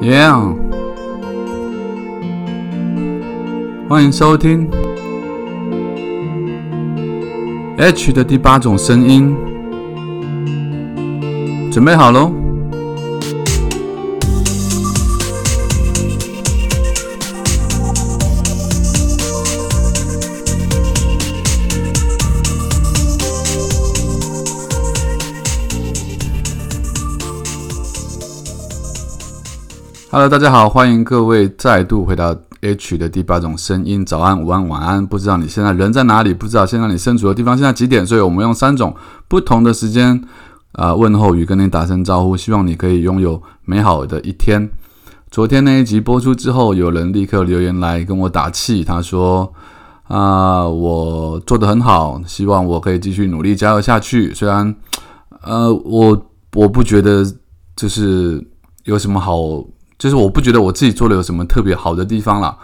Yeah，欢迎收听 H 的第八种声音，准备好喽。Hello，大家好，欢迎各位再度回到 H 的第八种声音。早安、午安、晚安。不知道你现在人在哪里？不知道现在你身处的地方现在几点？所以我们用三种不同的时间啊问候语跟你打声招呼，希望你可以拥有美好的一天。昨天那一集播出之后，有人立刻留言来跟我打气，他说：“啊，我做的很好，希望我可以继续努力加油下去。”虽然呃，我我不觉得就是有什么好。就是我不觉得我自己做的有什么特别好的地方啦。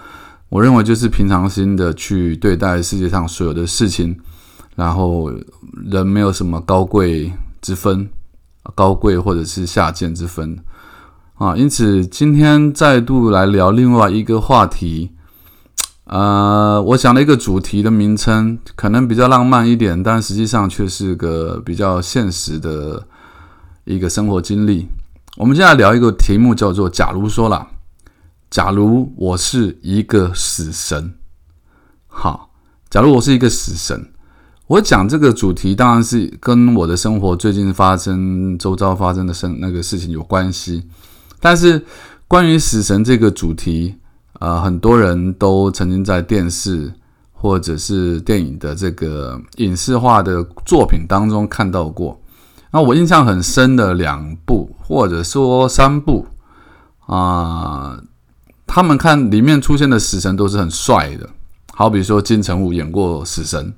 我认为就是平常心的去对待世界上所有的事情，然后人没有什么高贵之分，高贵或者是下贱之分啊。因此今天再度来聊另外一个话题，呃，我想了一个主题的名称，可能比较浪漫一点，但实际上却是个比较现实的一个生活经历。我们接下来聊一个题目，叫做“假如说了，假如我是一个死神，好，假如我是一个死神，我讲这个主题当然是跟我的生活最近发生、周遭发生的生那个事情有关系。但是关于死神这个主题，呃，很多人都曾经在电视或者是电影的这个影视化的作品当中看到过。那我印象很深的两部。或者说三部啊，他们看里面出现的死神都是很帅的，好比说金城武演过死神，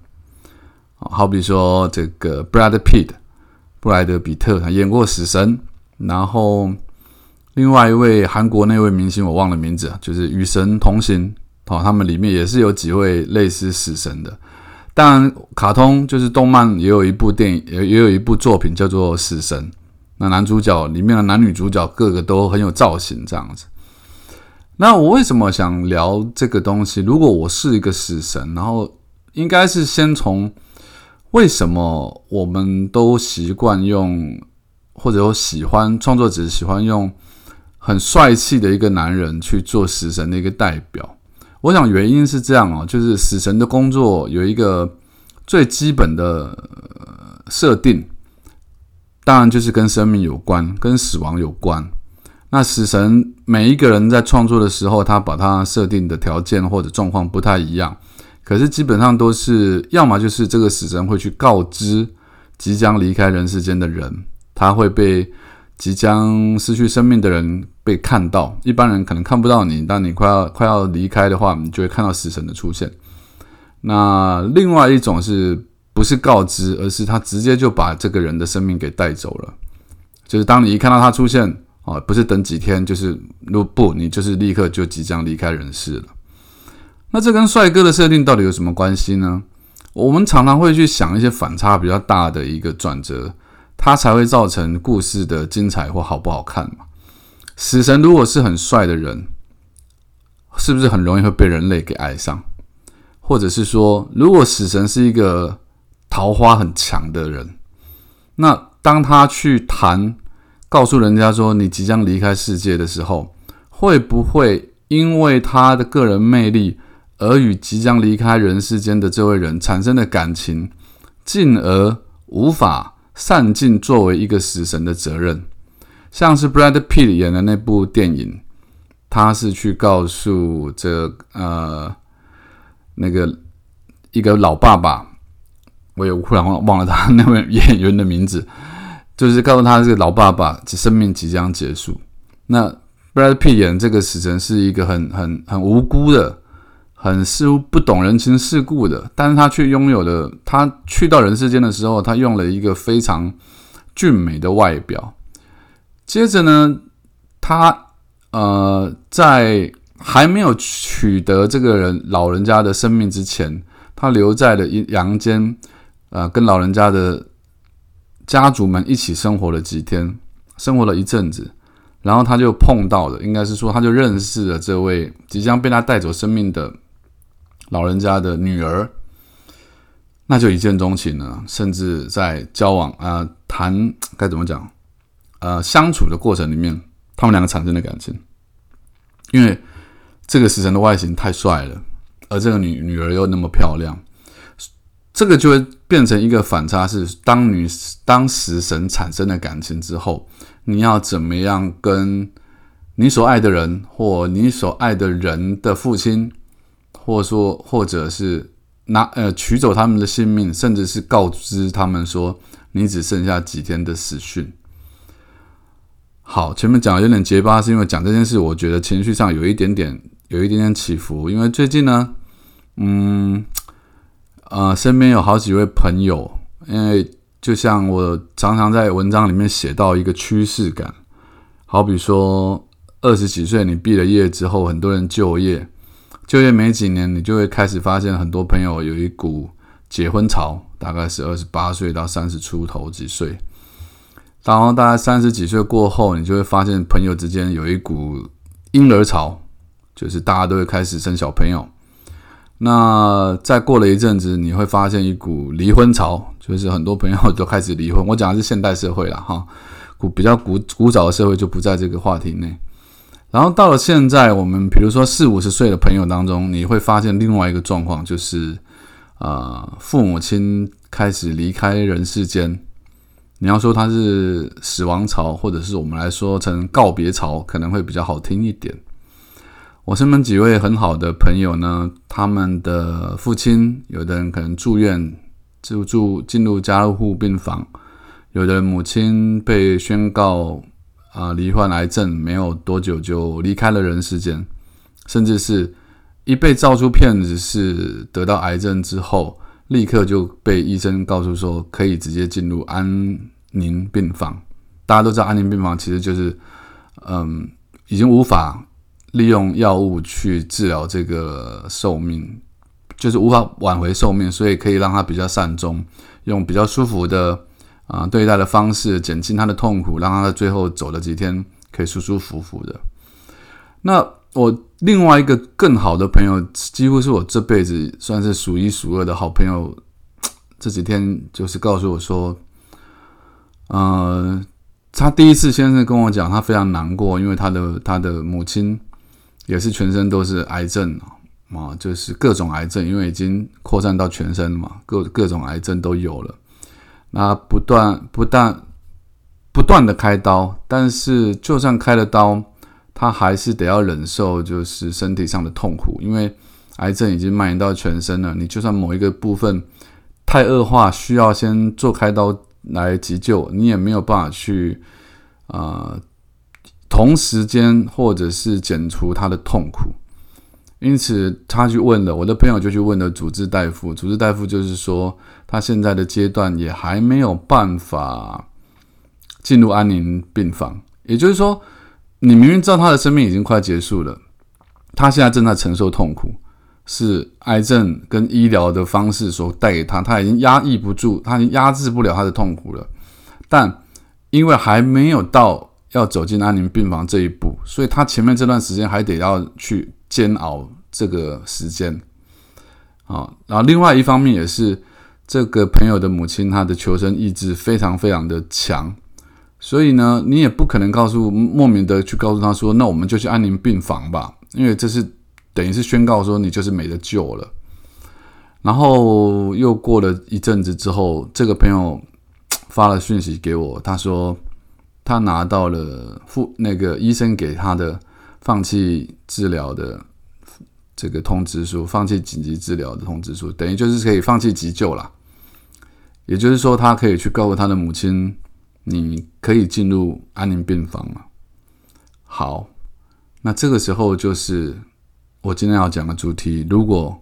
好比说这个 Brad Pitt 布莱德比特他演过死神，然后另外一位韩国那位明星我忘了名字，就是与神同行哦，他们里面也是有几位类似死神的。当然，卡通就是动漫也有一部电影，也也有一部作品叫做死神。那男主角里面的男女主角个个都很有造型，这样子。那我为什么想聊这个东西？如果我是一个死神，然后应该是先从为什么我们都习惯用，或者说喜欢创作者喜欢用很帅气的一个男人去做死神的一个代表。我想原因是这样哦，就是死神的工作有一个最基本的设定。当然就是跟生命有关，跟死亡有关。那死神每一个人在创作的时候，他把他设定的条件或者状况不太一样，可是基本上都是要么就是这个死神会去告知即将离开人世间的人，他会被即将失去生命的人被看到。一般人可能看不到你，当你快要快要离开的话，你就会看到死神的出现。那另外一种是。不是告知，而是他直接就把这个人的生命给带走了。就是当你一看到他出现，哦，不是等几天，就是如不，你就是立刻就即将离开人世了。那这跟帅哥的设定到底有什么关系呢？我们常常会去想一些反差比较大的一个转折，它才会造成故事的精彩或好不好看嘛。死神如果是很帅的人，是不是很容易会被人类给爱上？或者是说，如果死神是一个桃花很强的人，那当他去谈，告诉人家说你即将离开世界的时候，会不会因为他的个人魅力而与即将离开人世间的这位人产生的感情，进而无法善尽作为一个死神的责任？像是 Brad Pitt 演的那部电影，他是去告诉这呃那个一个老爸爸。我也忽然忘了他那位演员的名字，就是告诉他这个老爸爸生命即将结束。那 Brad Pitt 演这个死神是一个很很很无辜的，很似乎不懂人情世故的，但是他却拥有了他去到人世间的时候，他用了一个非常俊美的外表。接着呢，他呃在还没有取得这个人老人家的生命之前，他留在了阳间。呃，跟老人家的家族们一起生活了几天，生活了一阵子，然后他就碰到了，应该是说他就认识了这位即将被他带走生命的老人家的女儿，那就一见钟情了，甚至在交往啊谈该怎么讲，呃相处的过程里面，他们两个产生的感情，因为这个死神的外形太帅了，而这个女女儿又那么漂亮。这个就会变成一个反差，是当女当时神产生的感情之后，你要怎么样跟你所爱的人，或你所爱的人的父亲，或说，或者是拿呃取走他们的性命，甚至是告知他们说你只剩下几天的死讯。好，前面讲的有点结巴，是因为讲这件事，我觉得情绪上有一点点有一点点起伏，因为最近呢，嗯。呃，身边有好几位朋友，因为就像我常常在文章里面写到一个趋势感，好比说二十几岁你毕了业之后，很多人就业，就业没几年，你就会开始发现很多朋友有一股结婚潮，大概是二十八岁到三十出头几岁，然后大概三十几岁过后，你就会发现朋友之间有一股婴儿潮，就是大家都会开始生小朋友。那再过了一阵子，你会发现一股离婚潮，就是很多朋友都开始离婚。我讲的是现代社会了哈，古比较古古早的社会就不在这个话题内。然后到了现在，我们比如说四五十岁的朋友当中，你会发现另外一个状况，就是啊，父母亲开始离开人世间。你要说他是死亡潮，或者是我们来说成告别潮，可能会比较好听一点。我身边几位很好的朋友呢，他们的父亲，有的人可能住院，就住进入加护病房；有的母亲被宣告啊罹患癌症，没有多久就离开了人世间，甚至是一被照出片子是得到癌症之后，立刻就被医生告诉说可以直接进入安宁病房。大家都知道安宁病房其实就是，嗯，已经无法。利用药物去治疗这个寿命，就是无法挽回寿命，所以可以让他比较善终，用比较舒服的啊对待的方式减轻他的痛苦，让他在最后走了几天可以舒舒服服的。那我另外一个更好的朋友，几乎是我这辈子算是数一数二的好朋友，这几天就是告诉我说，呃，他第一次先生跟我讲，他非常难过，因为他的他的母亲。也是全身都是癌症啊，就是各种癌症，因为已经扩散到全身了嘛，各各种癌症都有了。那不断不断不断的开刀，但是就算开了刀，他还是得要忍受就是身体上的痛苦，因为癌症已经蔓延到全身了。你就算某一个部分太恶化，需要先做开刀来急救，你也没有办法去啊。同时间，或者是减除他的痛苦，因此他去问了我的朋友，就去问了主治大夫。主治大夫就是说，他现在的阶段也还没有办法进入安宁病房。也就是说，你明明知道他的生命已经快结束了，他现在正在承受痛苦，是癌症跟医疗的方式所带给他，他已经压抑不住，他已经压制不了他的痛苦了。但因为还没有到。要走进安宁病房这一步，所以他前面这段时间还得要去煎熬这个时间，啊，然后另外一方面也是这个朋友的母亲，她的求生意志非常非常的强，所以呢，你也不可能告诉莫名的去告诉他说，那我们就去安宁病房吧，因为这是等于是宣告说你就是没得救了。然后又过了一阵子之后，这个朋友发了讯息给我，他说。他拿到了父那个医生给他的放弃治疗的这个通知书，放弃紧急治疗的通知书，等于就是可以放弃急救了。也就是说，他可以去告诉他的母亲：“你可以进入安宁病房了。”好，那这个时候就是我今天要讲的主题。如果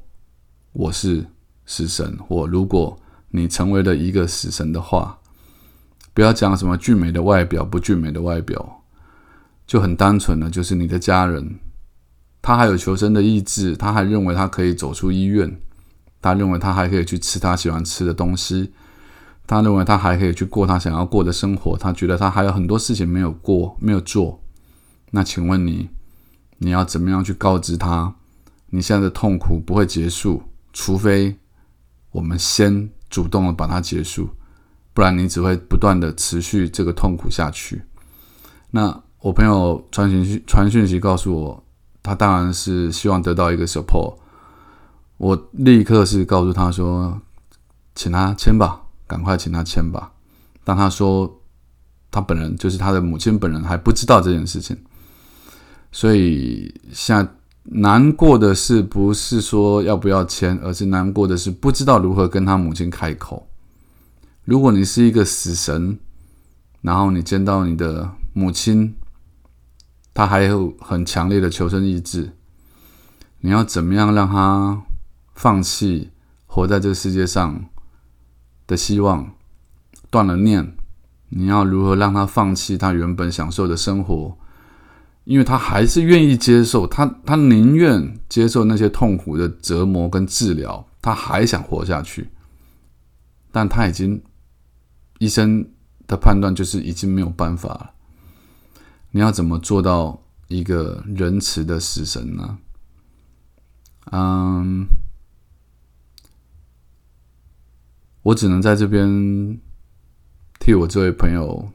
我是死神，或如果你成为了一个死神的话。不要讲什么俊美的外表不俊美的外表，就很单纯的，就是你的家人，他还有求生的意志，他还认为他可以走出医院，他认为他还可以去吃他喜欢吃的东西，他认为他还可以去过他想要过的生活，他觉得他还有很多事情没有过没有做，那请问你，你要怎么样去告知他，你现在的痛苦不会结束，除非我们先主动的把它结束，不然你只会不断的持续这个痛苦下去。那我朋友传讯息传讯息告诉我，他当然是希望得到一个 support。我立刻是告诉他说，请他签吧，赶快请他签吧。但他说，他本人就是他的母亲本人还不知道这件事情，所以现在难过的是不是说要不要签，而是难过的是不知道如何跟他母亲开口。如果你是一个死神，然后你见到你的母亲，他还有很强烈的求生意志，你要怎么样让他？放弃活在这个世界上的希望，断了念。你要如何让他放弃他原本享受的生活？因为他还是愿意接受，他他宁愿接受那些痛苦的折磨跟治疗，他还想活下去。但他已经医生的判断就是已经没有办法了。你要怎么做到一个仁慈的死神呢？嗯。我只能在这边替我这位朋友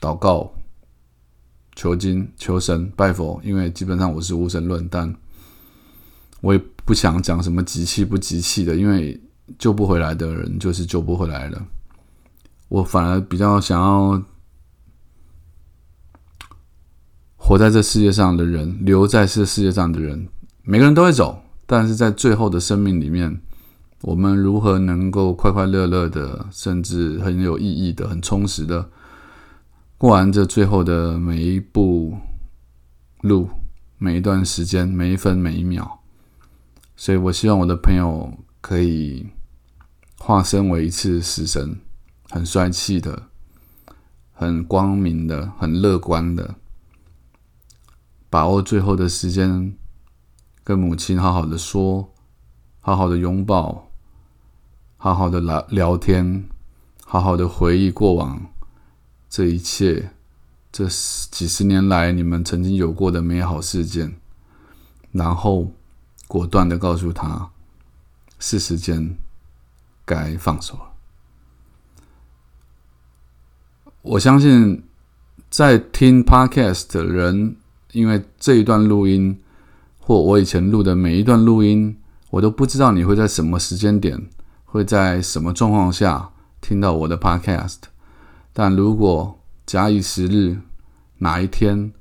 祷告、求经、求神、拜佛，因为基本上我是无神论，但我也不想讲什么集气不集气的，因为救不回来的人就是救不回来了。我反而比较想要活在这世界上的人，留在这世界上的人，每个人都会走，但是在最后的生命里面。我们如何能够快快乐乐的，甚至很有意义的、很充实的过完这最后的每一步路、每一段时间、每一分每一秒？所以我希望我的朋友可以化身为一次死神，很帅气的、很光明的、很乐观的，把握最后的时间，跟母亲好好的说，好好的拥抱。好好的聊聊天，好好的回忆过往这一切，这几十年来你们曾经有过的美好事件，然后果断的告诉他，是时间该放手了。我相信在听 Podcast 的人，因为这一段录音或我以前录的每一段录音，我都不知道你会在什么时间点。会在什么状况下听到我的 Podcast？但如果假以时日，哪一天，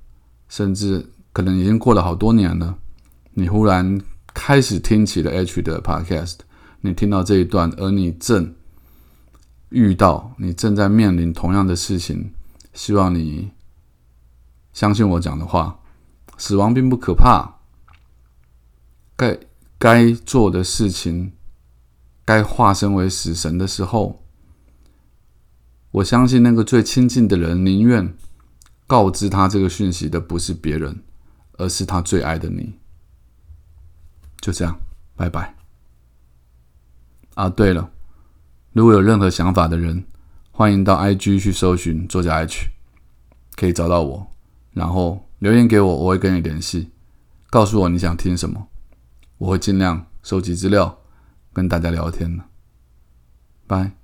甚至可能已经过了好多年了，你忽然开始听起了 H 的 Podcast，你听到这一段，而你正遇到，你正在面临同样的事情，希望你相信我讲的话，死亡并不可怕，该该做的事情。该化身为死神的时候，我相信那个最亲近的人宁愿告知他这个讯息的不是别人，而是他最爱的你。就这样，拜拜。啊，对了，如果有任何想法的人，欢迎到 IG 去搜寻作家 H，可以找到我，然后留言给我，我会跟你联系，告诉我你想听什么，我会尽量收集资料。跟大家聊天呢，拜。